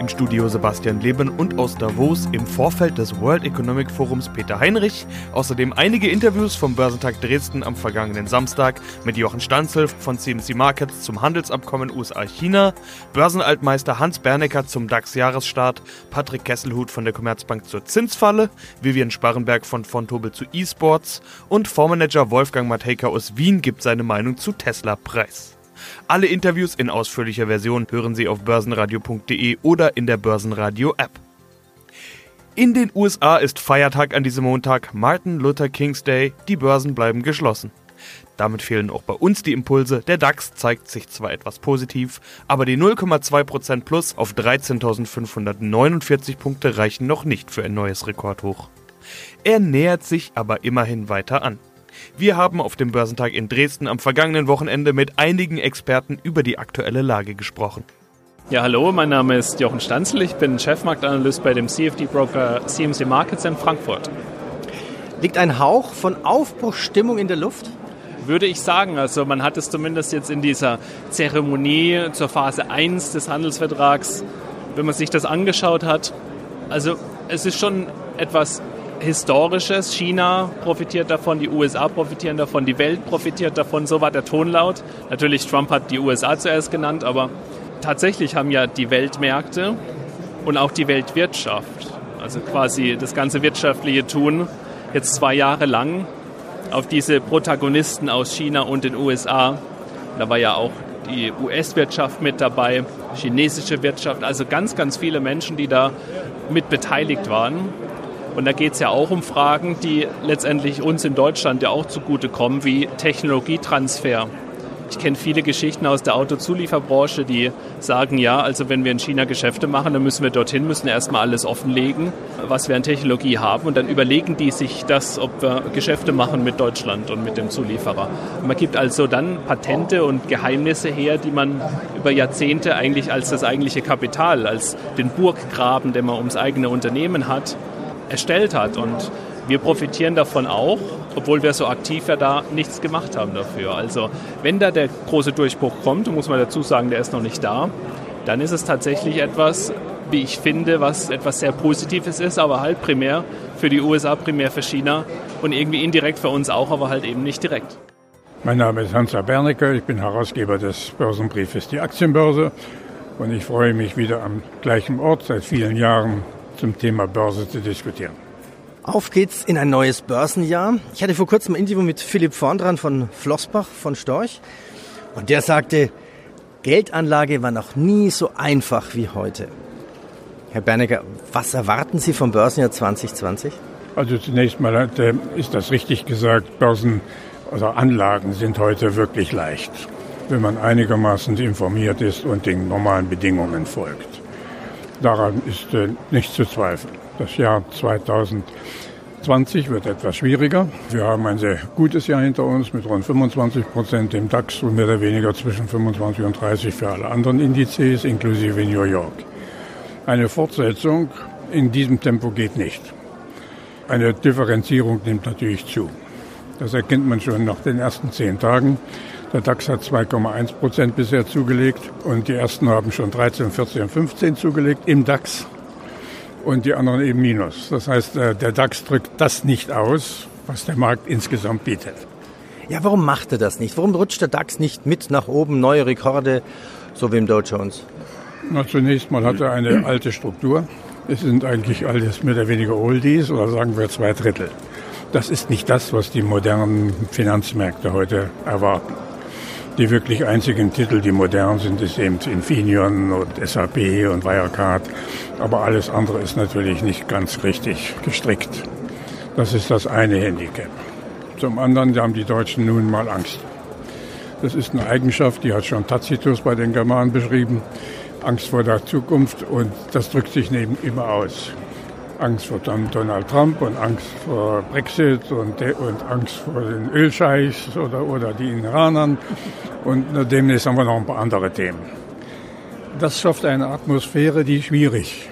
Im Studio Sebastian Leben und aus Davos im Vorfeld des World Economic Forums Peter Heinrich. Außerdem einige Interviews vom Börsentag Dresden am vergangenen Samstag mit Jochen Stanzel von CMC Markets zum Handelsabkommen USA-China, Börsenaltmeister Hans Bernecker zum DAX-Jahresstart, Patrick Kesselhut von der Commerzbank zur Zinsfalle, Vivian Sparrenberg von Fontobel zu E-Sports und Fondsmanager Wolfgang Matejka aus Wien gibt seine Meinung zu Tesla Preis. Alle Interviews in ausführlicher Version hören Sie auf börsenradio.de oder in der Börsenradio-App. In den USA ist Feiertag an diesem Montag, Martin Luther King's Day, die Börsen bleiben geschlossen. Damit fehlen auch bei uns die Impulse. Der DAX zeigt sich zwar etwas positiv, aber die 0,2% plus auf 13.549 Punkte reichen noch nicht für ein neues Rekordhoch. Er nähert sich aber immerhin weiter an. Wir haben auf dem Börsentag in Dresden am vergangenen Wochenende mit einigen Experten über die aktuelle Lage gesprochen. Ja, hallo, mein Name ist Jochen Stanzel, ich bin Chefmarktanalyst bei dem CFD-Broker CMC Markets in Frankfurt. Liegt ein Hauch von Aufbruchstimmung in der Luft? Würde ich sagen, also man hat es zumindest jetzt in dieser Zeremonie zur Phase 1 des Handelsvertrags, wenn man sich das angeschaut hat, also es ist schon etwas Historisches. China profitiert davon, die USA profitieren davon, die Welt profitiert davon. So war der Ton laut. Natürlich, Trump hat die USA zuerst genannt, aber tatsächlich haben ja die Weltmärkte und auch die Weltwirtschaft, also quasi das ganze wirtschaftliche Tun, jetzt zwei Jahre lang auf diese Protagonisten aus China und den USA. Da war ja auch die US-Wirtschaft mit dabei, chinesische Wirtschaft, also ganz, ganz viele Menschen, die da mit beteiligt waren. Und da geht es ja auch um Fragen, die letztendlich uns in Deutschland ja auch zugutekommen, wie Technologietransfer. Ich kenne viele Geschichten aus der Autozulieferbranche, die sagen, ja, also wenn wir in China Geschäfte machen, dann müssen wir dorthin, müssen erstmal alles offenlegen, was wir an Technologie haben und dann überlegen die sich das, ob wir Geschäfte machen mit Deutschland und mit dem Zulieferer. Man gibt also dann Patente und Geheimnisse her, die man über Jahrzehnte eigentlich als das eigentliche Kapital, als den Burggraben, den man ums eigene Unternehmen hat, erstellt hat. Und wir profitieren davon auch, obwohl wir so aktiv ja da nichts gemacht haben dafür. Also wenn da der große Durchbruch kommt, muss man dazu sagen, der ist noch nicht da, dann ist es tatsächlich etwas, wie ich finde, was etwas sehr Positives ist, aber halt primär für die USA, primär für China und irgendwie indirekt für uns auch, aber halt eben nicht direkt. Mein Name ist Hans Bernecker, ich bin Herausgeber des Börsenbriefes Die Aktienbörse und ich freue mich wieder am gleichen Ort seit vielen Jahren zum Thema Börse zu diskutieren. Auf geht's in ein neues Börsenjahr. Ich hatte vor kurzem ein Interview mit Philipp Vorndran von Flossbach von Storch und der sagte, Geldanlage war noch nie so einfach wie heute. Herr Bernecker, was erwarten Sie vom Börsenjahr 2020? Also zunächst mal äh, ist das richtig gesagt, Börsen oder Anlagen sind heute wirklich leicht, wenn man einigermaßen informiert ist und den normalen Bedingungen folgt. Daran ist äh, nicht zu zweifeln. Das Jahr 2020 wird etwas schwieriger. Wir haben ein sehr gutes Jahr hinter uns mit rund 25 Prozent im DAX und mehr oder weniger zwischen 25 und 30 für alle anderen Indizes, inklusive New York. Eine Fortsetzung in diesem Tempo geht nicht. Eine Differenzierung nimmt natürlich zu. Das erkennt man schon nach den ersten zehn Tagen. Der DAX hat 2,1 Prozent bisher zugelegt und die ersten haben schon 13, 14, 15 zugelegt im DAX und die anderen eben minus. Das heißt, äh, der DAX drückt das nicht aus, was der Markt insgesamt bietet. Ja, warum macht er das nicht? Warum rutscht der DAX nicht mit nach oben, neue Rekorde, so wie im Dow Jones? Na, zunächst mal hat er eine alte Struktur. Es sind eigentlich alles mehr oder weniger Oldies oder sagen wir zwei Drittel. Das ist nicht das, was die modernen Finanzmärkte heute erwarten. Die wirklich einzigen Titel, die modern sind, ist eben Infineon und SAP und Wirecard. Aber alles andere ist natürlich nicht ganz richtig gestrickt. Das ist das eine Handicap. Zum anderen haben die Deutschen nun mal Angst. Das ist eine Eigenschaft, die hat schon Tacitus bei den Germanen beschrieben. Angst vor der Zukunft und das drückt sich neben immer aus. Angst vor Donald Trump und Angst vor Brexit und, und Angst vor den Ölscheichs oder, oder die Iranern. Und demnächst haben wir noch ein paar andere Themen. Das schafft eine Atmosphäre, die schwierig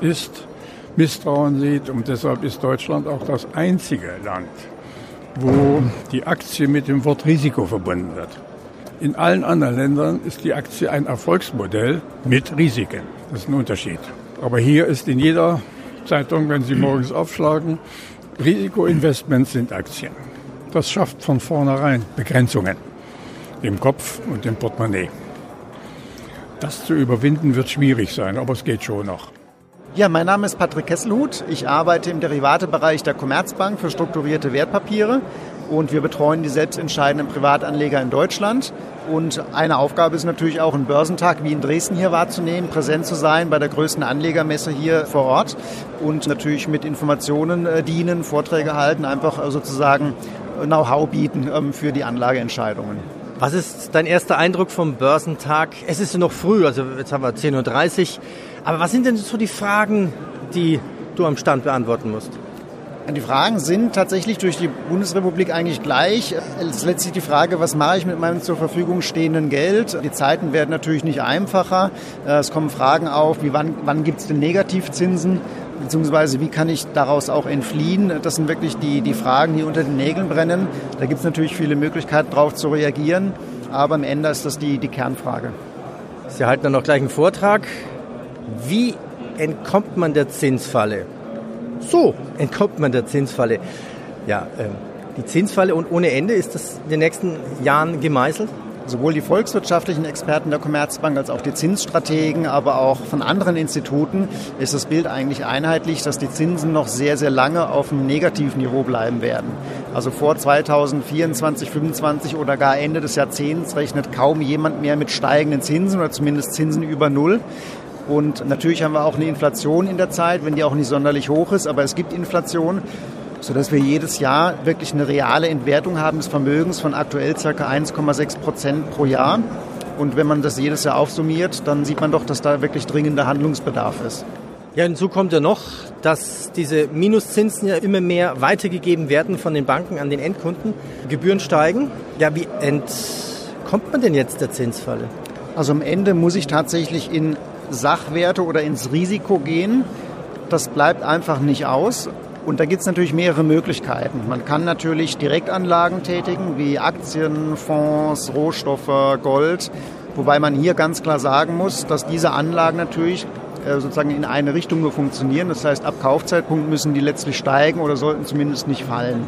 ist, Misstrauen sieht und deshalb ist Deutschland auch das einzige Land, wo die Aktie mit dem Wort Risiko verbunden wird. In allen anderen Ländern ist die Aktie ein Erfolgsmodell mit Risiken. Das ist ein Unterschied. Aber hier ist in jeder Zeitung, wenn Sie morgens aufschlagen, Risikoinvestments sind Aktien. Das schafft von vornherein Begrenzungen im Kopf und im Portemonnaie. Das zu überwinden wird schwierig sein, aber es geht schon noch. Ja, mein Name ist Patrick Kesselhut. Ich arbeite im Derivatebereich der Commerzbank für strukturierte Wertpapiere und wir betreuen die selbstentscheidenden Privatanleger in Deutschland. Und eine Aufgabe ist natürlich auch, einen Börsentag wie in Dresden hier wahrzunehmen, präsent zu sein bei der größten Anlegermesse hier vor Ort und natürlich mit Informationen äh, dienen, Vorträge halten, einfach äh, sozusagen Know-how bieten ähm, für die Anlageentscheidungen. Was ist dein erster Eindruck vom Börsentag? Es ist noch früh, also jetzt haben wir 10.30 Uhr. Aber was sind denn so die Fragen, die du am Stand beantworten musst? Die Fragen sind tatsächlich durch die Bundesrepublik eigentlich gleich. Es ist letztlich die Frage, was mache ich mit meinem zur Verfügung stehenden Geld? Die Zeiten werden natürlich nicht einfacher. Es kommen Fragen auf, wie wann, wann gibt es denn Negativzinsen? Beziehungsweise wie kann ich daraus auch entfliehen? Das sind wirklich die, die Fragen, die unter den Nägeln brennen. Da gibt es natürlich viele Möglichkeiten, darauf zu reagieren. Aber am Ende ist das die, die Kernfrage. Sie halten dann noch gleich einen Vortrag. Wie entkommt man der Zinsfalle? So entkommt man der Zinsfalle. Ja, äh, die Zinsfalle und ohne Ende ist das in den nächsten Jahren gemeißelt? Sowohl die volkswirtschaftlichen Experten der Commerzbank als auch die Zinsstrategen, aber auch von anderen Instituten ist das Bild eigentlich einheitlich, dass die Zinsen noch sehr, sehr lange auf einem negativen Niveau bleiben werden. Also vor 2024, 2025 oder gar Ende des Jahrzehnts rechnet kaum jemand mehr mit steigenden Zinsen oder zumindest Zinsen über Null. Und natürlich haben wir auch eine Inflation in der Zeit, wenn die auch nicht sonderlich hoch ist, aber es gibt Inflation, sodass wir jedes Jahr wirklich eine reale Entwertung haben des Vermögens von aktuell ca. 1,6 Prozent pro Jahr. Und wenn man das jedes Jahr aufsummiert, dann sieht man doch, dass da wirklich dringender Handlungsbedarf ist. Ja, hinzu kommt ja noch, dass diese Minuszinsen ja immer mehr weitergegeben werden von den Banken an den Endkunden. Gebühren steigen. Ja, wie entkommt man denn jetzt der Zinsfalle? Also am Ende muss ich tatsächlich in Sachwerte oder ins Risiko gehen. Das bleibt einfach nicht aus. Und da gibt es natürlich mehrere Möglichkeiten. Man kann natürlich Direktanlagen tätigen, wie Aktien, Fonds, Rohstoffe, Gold. Wobei man hier ganz klar sagen muss, dass diese Anlagen natürlich äh, sozusagen in eine Richtung nur funktionieren. Das heißt, ab Kaufzeitpunkt müssen die letztlich steigen oder sollten zumindest nicht fallen.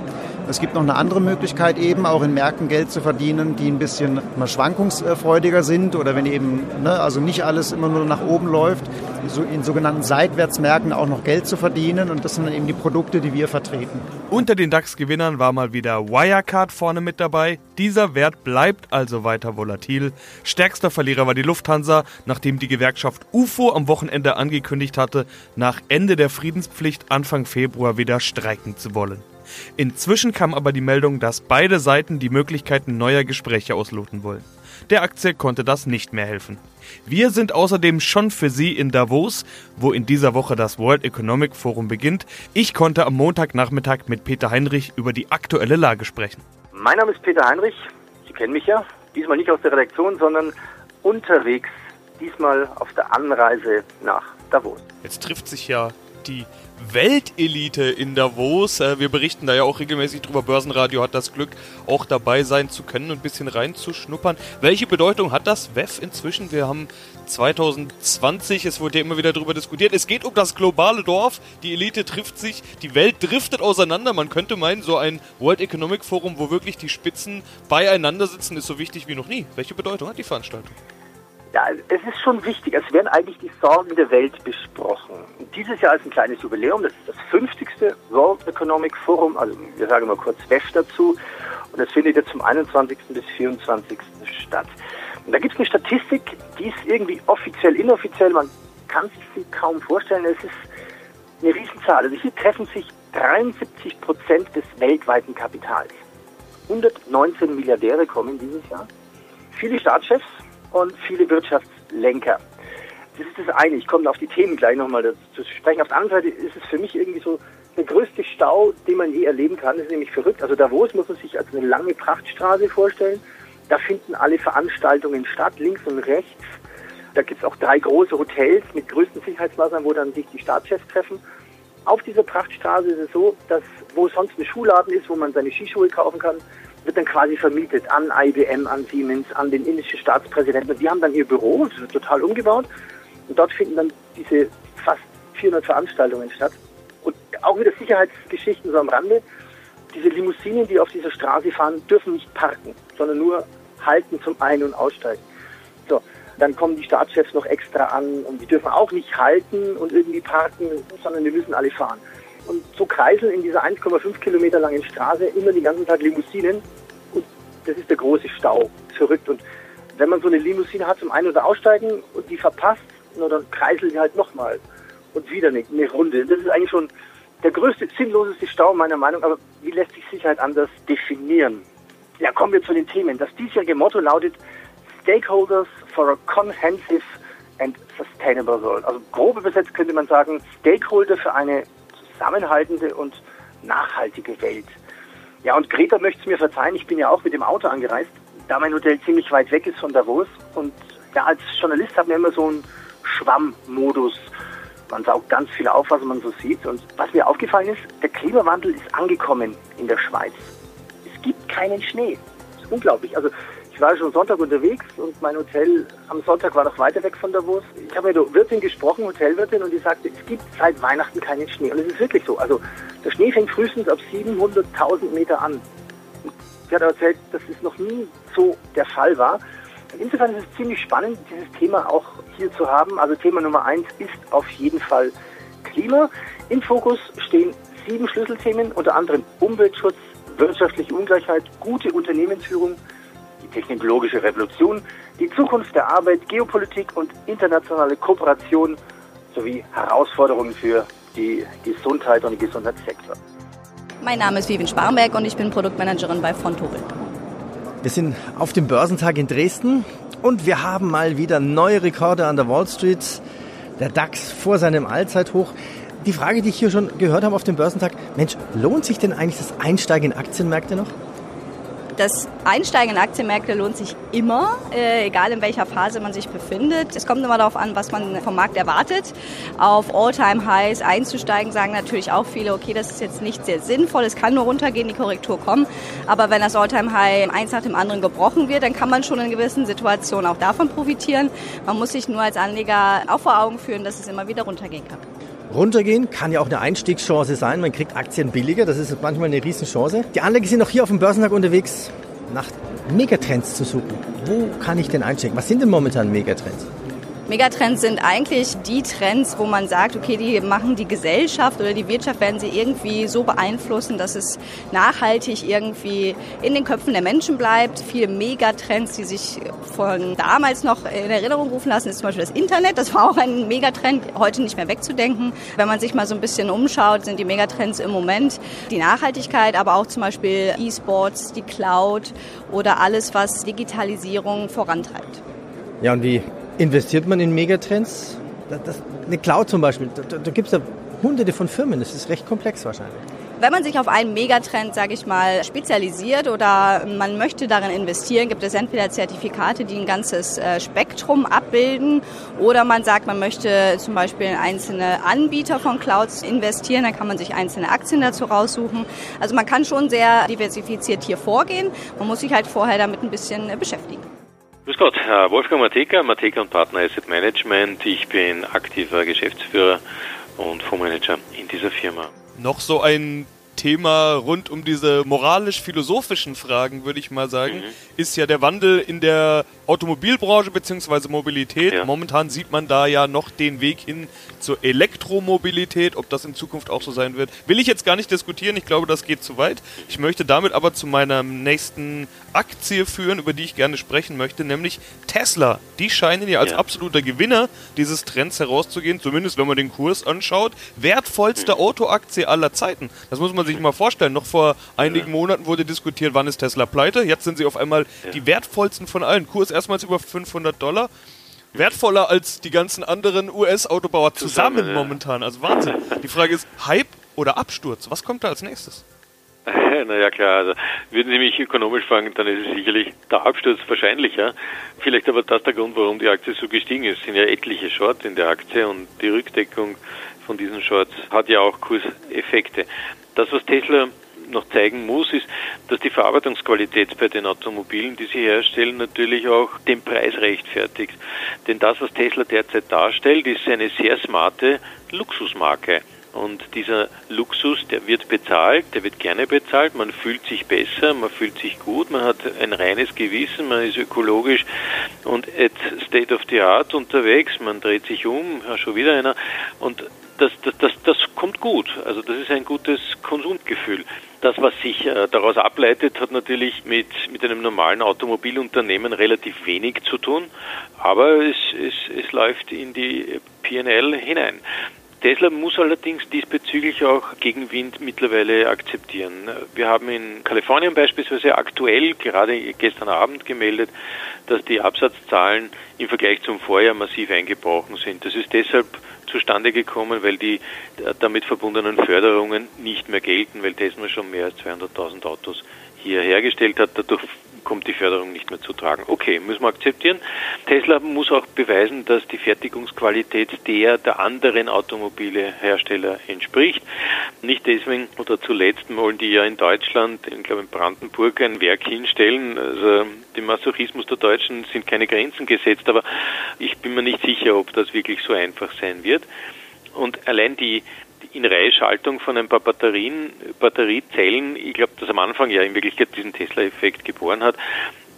Es gibt noch eine andere Möglichkeit eben, auch in Märkten Geld zu verdienen, die ein bisschen mal schwankungsfreudiger sind oder wenn eben, ne, also nicht alles immer nur nach oben läuft, so in sogenannten Seitwärtsmärkten auch noch Geld zu verdienen und das sind dann eben die Produkte, die wir vertreten. Unter den DAX-Gewinnern war mal wieder Wirecard vorne mit dabei. Dieser Wert bleibt also weiter volatil. Stärkster Verlierer war die Lufthansa, nachdem die Gewerkschaft UFO am Wochenende angekündigt hatte, nach Ende der Friedenspflicht Anfang Februar wieder streiken zu wollen. Inzwischen kam aber die Meldung, dass beide Seiten die Möglichkeiten neuer Gespräche ausloten wollen. Der Aktie konnte das nicht mehr helfen. Wir sind außerdem schon für Sie in Davos, wo in dieser Woche das World Economic Forum beginnt. Ich konnte am Montagnachmittag mit Peter Heinrich über die aktuelle Lage sprechen. Mein Name ist Peter Heinrich. Sie kennen mich ja. Diesmal nicht aus der Redaktion, sondern unterwegs. Diesmal auf der Anreise nach Davos. Jetzt trifft sich ja die Weltelite in Davos. Äh, wir berichten da ja auch regelmäßig drüber. Börsenradio hat das Glück, auch dabei sein zu können und ein bisschen reinzuschnuppern. Welche Bedeutung hat das WEF inzwischen? Wir haben 2020, es wurde ja immer wieder darüber diskutiert. Es geht um das globale Dorf. Die Elite trifft sich, die Welt driftet auseinander. Man könnte meinen, so ein World Economic Forum, wo wirklich die Spitzen beieinander sitzen, ist so wichtig wie noch nie. Welche Bedeutung hat die Veranstaltung? Ja, es ist schon wichtig. Es werden eigentlich die Sorgen der Welt besprochen. Dieses Jahr ist ein kleines Jubiläum. Das ist das 50. World Economic Forum. Also wir sagen mal kurz WEF dazu. Und das findet jetzt vom 21. bis 24. statt. Und da gibt es eine Statistik, die ist irgendwie offiziell, inoffiziell. Man kann sich sie kaum vorstellen. Es ist eine Riesenzahl. Also hier treffen sich 73 Prozent des weltweiten Kapitals. 119 Milliardäre kommen dieses Jahr. Viele Staatschefs, und viele Wirtschaftslenker. Das ist das eine. Ich komme auf die Themen gleich nochmal zu sprechen. Auf der anderen Seite ist es für mich irgendwie so der größte Stau, den man je erleben kann. Das ist nämlich verrückt. Also Davos muss man sich als eine lange Prachtstraße vorstellen. Da finden alle Veranstaltungen statt, links und rechts. Da gibt es auch drei große Hotels mit größten Sicherheitsmaßnahmen, wo dann sich die Staatschefs treffen. Auf dieser Prachtstraße ist es so, dass wo sonst ein Schuhladen ist, wo man seine Skischuhe kaufen kann, wird dann quasi vermietet an IBM, an Siemens, an den indischen Staatspräsidenten. Und die haben dann ihr Büro, das wird total umgebaut. Und dort finden dann diese fast 400 Veranstaltungen statt. Und auch wieder Sicherheitsgeschichten so am Rande. Diese Limousinen, die auf dieser Straße fahren, dürfen nicht parken, sondern nur halten zum Ein- und Aussteigen. So, dann kommen die Staatschefs noch extra an und die dürfen auch nicht halten und irgendwie parken, sondern die müssen alle fahren. Und so kreiseln in dieser 1,5 Kilometer langen Straße immer den ganzen Tag Limousinen und das ist der große Stau. Verrückt. Und wenn man so eine Limousine hat zum Ein- oder Aussteigen und die verpasst, nur dann kreiseln die halt nochmal und wieder eine, eine Runde. Das ist eigentlich schon der größte, sinnloseste Stau meiner Meinung, aber wie lässt sich Sicherheit anders definieren? Ja, kommen wir zu den Themen. Das diesjährige Motto lautet Stakeholders for a Comprehensive and Sustainable World. Also grob übersetzt könnte man sagen, Stakeholder für eine zusammenhaltende und nachhaltige Welt. Ja, und Greta möchte es mir verzeihen, ich bin ja auch mit dem Auto angereist, da mein Hotel ziemlich weit weg ist von Davos. Und ja, als Journalist hat man immer so einen Schwammmodus. Man saugt ganz viel auf, was man so sieht. Und was mir aufgefallen ist, der Klimawandel ist angekommen in der Schweiz. Es gibt keinen Schnee. Das ist unglaublich. Also ich war schon Sonntag unterwegs und mein Hotel am Sonntag war noch weiter weg von Davos. Ich habe mit der Wirtin gesprochen, Hotelwirtin, und die sagte, es gibt seit Weihnachten keinen Schnee. Und es ist wirklich so. Also der Schnee fängt frühestens ab 700.000 Meter an. Sie hat erzählt, dass es noch nie so der Fall war. Insofern ist es ziemlich spannend, dieses Thema auch hier zu haben. Also Thema Nummer eins ist auf jeden Fall Klima. Im Fokus stehen sieben Schlüsselthemen, unter anderem Umweltschutz, wirtschaftliche Ungleichheit, gute Unternehmensführung, die technologische Revolution, die Zukunft der Arbeit, Geopolitik und internationale Kooperation sowie Herausforderungen für die Gesundheit und den Gesundheitssektor. Mein Name ist Vivian Sparrenberg und ich bin Produktmanagerin bei Fontobel. Wir sind auf dem Börsentag in Dresden und wir haben mal wieder neue Rekorde an der Wall Street. Der DAX vor seinem Allzeithoch. Die Frage, die ich hier schon gehört habe auf dem Börsentag, Mensch, lohnt sich denn eigentlich das Einsteigen in Aktienmärkte noch? Das Einsteigen in Aktienmärkte lohnt sich immer, äh, egal in welcher Phase man sich befindet. Es kommt immer darauf an, was man vom Markt erwartet. Auf All-Time-Highs einzusteigen, sagen natürlich auch viele, okay, das ist jetzt nicht sehr sinnvoll, es kann nur runtergehen, die Korrektur kommen. Aber wenn das All-Time-High eins nach dem anderen gebrochen wird, dann kann man schon in gewissen Situationen auch davon profitieren. Man muss sich nur als Anleger auch vor Augen führen, dass es immer wieder runtergehen kann. Runtergehen kann ja auch eine Einstiegschance sein. Man kriegt Aktien billiger. Das ist manchmal eine Riesenchance. Die Anleger sind auch hier auf dem Börsentag unterwegs, nach Megatrends zu suchen. Wo kann ich denn einsteigen? Was sind denn momentan Megatrends? Megatrends sind eigentlich die Trends, wo man sagt, okay, die machen die Gesellschaft oder die Wirtschaft werden sie irgendwie so beeinflussen, dass es nachhaltig irgendwie in den Köpfen der Menschen bleibt. Viele Megatrends, die sich von damals noch in Erinnerung rufen lassen, ist zum Beispiel das Internet. Das war auch ein Megatrend, heute nicht mehr wegzudenken. Wenn man sich mal so ein bisschen umschaut, sind die Megatrends im Moment die Nachhaltigkeit, aber auch zum Beispiel E-Sports, die Cloud oder alles, was Digitalisierung vorantreibt. Ja, und wie investiert man in Megatrends? Das, das, eine Cloud zum Beispiel, da, da gibt es ja hunderte von Firmen, das ist recht komplex wahrscheinlich. Wenn man sich auf einen Megatrend, sage ich mal, spezialisiert oder man möchte darin investieren, gibt es entweder Zertifikate, die ein ganzes äh, Spektrum abbilden, oder man sagt, man möchte zum Beispiel in einzelne Anbieter von Clouds investieren, dann kann man sich einzelne Aktien dazu raussuchen. Also man kann schon sehr diversifiziert hier vorgehen. Man muss sich halt vorher damit ein bisschen äh, beschäftigen. Grüß Gott, Wolfgang Mateka, Mateka und Partner Asset Management. Ich bin aktiver Geschäftsführer und Fondsmanager in dieser Firma. Noch so ein Thema rund um diese moralisch-philosophischen Fragen, würde ich mal sagen, mhm. ist ja der Wandel in der Automobilbranche bzw. Mobilität. Ja. Momentan sieht man da ja noch den Weg hin zur Elektromobilität. Ob das in Zukunft auch so sein wird, will ich jetzt gar nicht diskutieren. Ich glaube, das geht zu weit. Ich möchte damit aber zu meiner nächsten Aktie führen, über die ich gerne sprechen möchte, nämlich Tesla. Die scheinen ja als ja. absoluter Gewinner dieses Trends herauszugehen, zumindest wenn man den Kurs anschaut. Wertvollste mhm. Autoaktie aller Zeiten. Das muss man sich mal vorstellen. Noch vor einigen ja. Monaten wurde diskutiert, wann ist Tesla pleite. Jetzt sind sie auf einmal die wertvollsten von allen. Kurs erstmals über 500 Dollar. Wertvoller als die ganzen anderen US-Autobauer zusammen, zusammen ja. momentan. Also Wahnsinn. Die Frage ist, Hype oder Absturz? Was kommt da als nächstes? Naja klar, also würden Sie mich ökonomisch fragen, dann ist es sicherlich der Absturz wahrscheinlicher. Vielleicht aber das der Grund, warum die Aktie so gestiegen ist. Es sind ja etliche Short in der Aktie und die Rückdeckung von diesen Shorts hat ja auch Kurseffekte. Das, was Tesla noch zeigen muss, ist, dass die Verarbeitungsqualität bei den Automobilen, die sie herstellen, natürlich auch den Preis rechtfertigt. Denn das, was Tesla derzeit darstellt, ist eine sehr smarte Luxusmarke. Und dieser Luxus, der wird bezahlt, der wird gerne bezahlt, man fühlt sich besser, man fühlt sich gut, man hat ein reines Gewissen, man ist ökologisch und at state of the art unterwegs, man dreht sich um, schon wieder einer und das, das, das, das kommt gut. Also das ist ein gutes Konsumgefühl. Das, was sich äh, daraus ableitet, hat natürlich mit, mit einem normalen Automobilunternehmen relativ wenig zu tun, aber es, es, es läuft in die PNL hinein. Tesla muss allerdings diesbezüglich auch Gegenwind mittlerweile akzeptieren. Wir haben in Kalifornien beispielsweise aktuell gerade gestern Abend gemeldet, dass die Absatzzahlen im Vergleich zum Vorjahr massiv eingebrochen sind. Das ist deshalb zustande gekommen, weil die damit verbundenen Förderungen nicht mehr gelten, weil Tesla schon mehr als 200.000 Autos hier hergestellt hat. Dadurch kommt die Förderung nicht mehr zu tragen. Okay, müssen wir akzeptieren. Tesla muss auch beweisen, dass die Fertigungsqualität der der anderen Automobilehersteller entspricht. Nicht deswegen oder zuletzt wollen die ja in Deutschland, ich glaube in Brandenburg, ein Werk hinstellen. Also dem Masochismus der Deutschen sind keine Grenzen gesetzt, aber ich bin mir nicht sicher, ob das wirklich so einfach sein wird. Und allein die in Reiheschaltung von ein paar Batterien, Batteriezellen, ich glaube, dass am Anfang ja in Wirklichkeit diesen Tesla-Effekt geboren hat,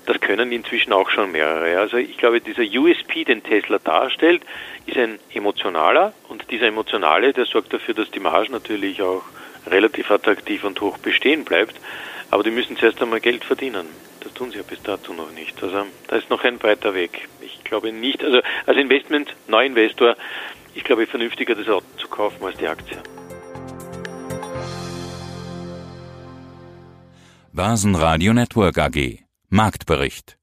das können inzwischen auch schon mehrere. Also ich glaube, dieser USP, den Tesla darstellt, ist ein emotionaler und dieser emotionale, der sorgt dafür, dass die Marge natürlich auch relativ attraktiv und hoch bestehen bleibt. Aber die müssen zuerst einmal Geld verdienen. Das tun sie ja bis dato noch nicht. Also da ist noch ein weiter Weg. Ich glaube nicht, also als Investment, Neuinvestor, ich glaube vernünftiger das Auto zu kaufen als die Aktie. Börsenradio Network AG Marktbericht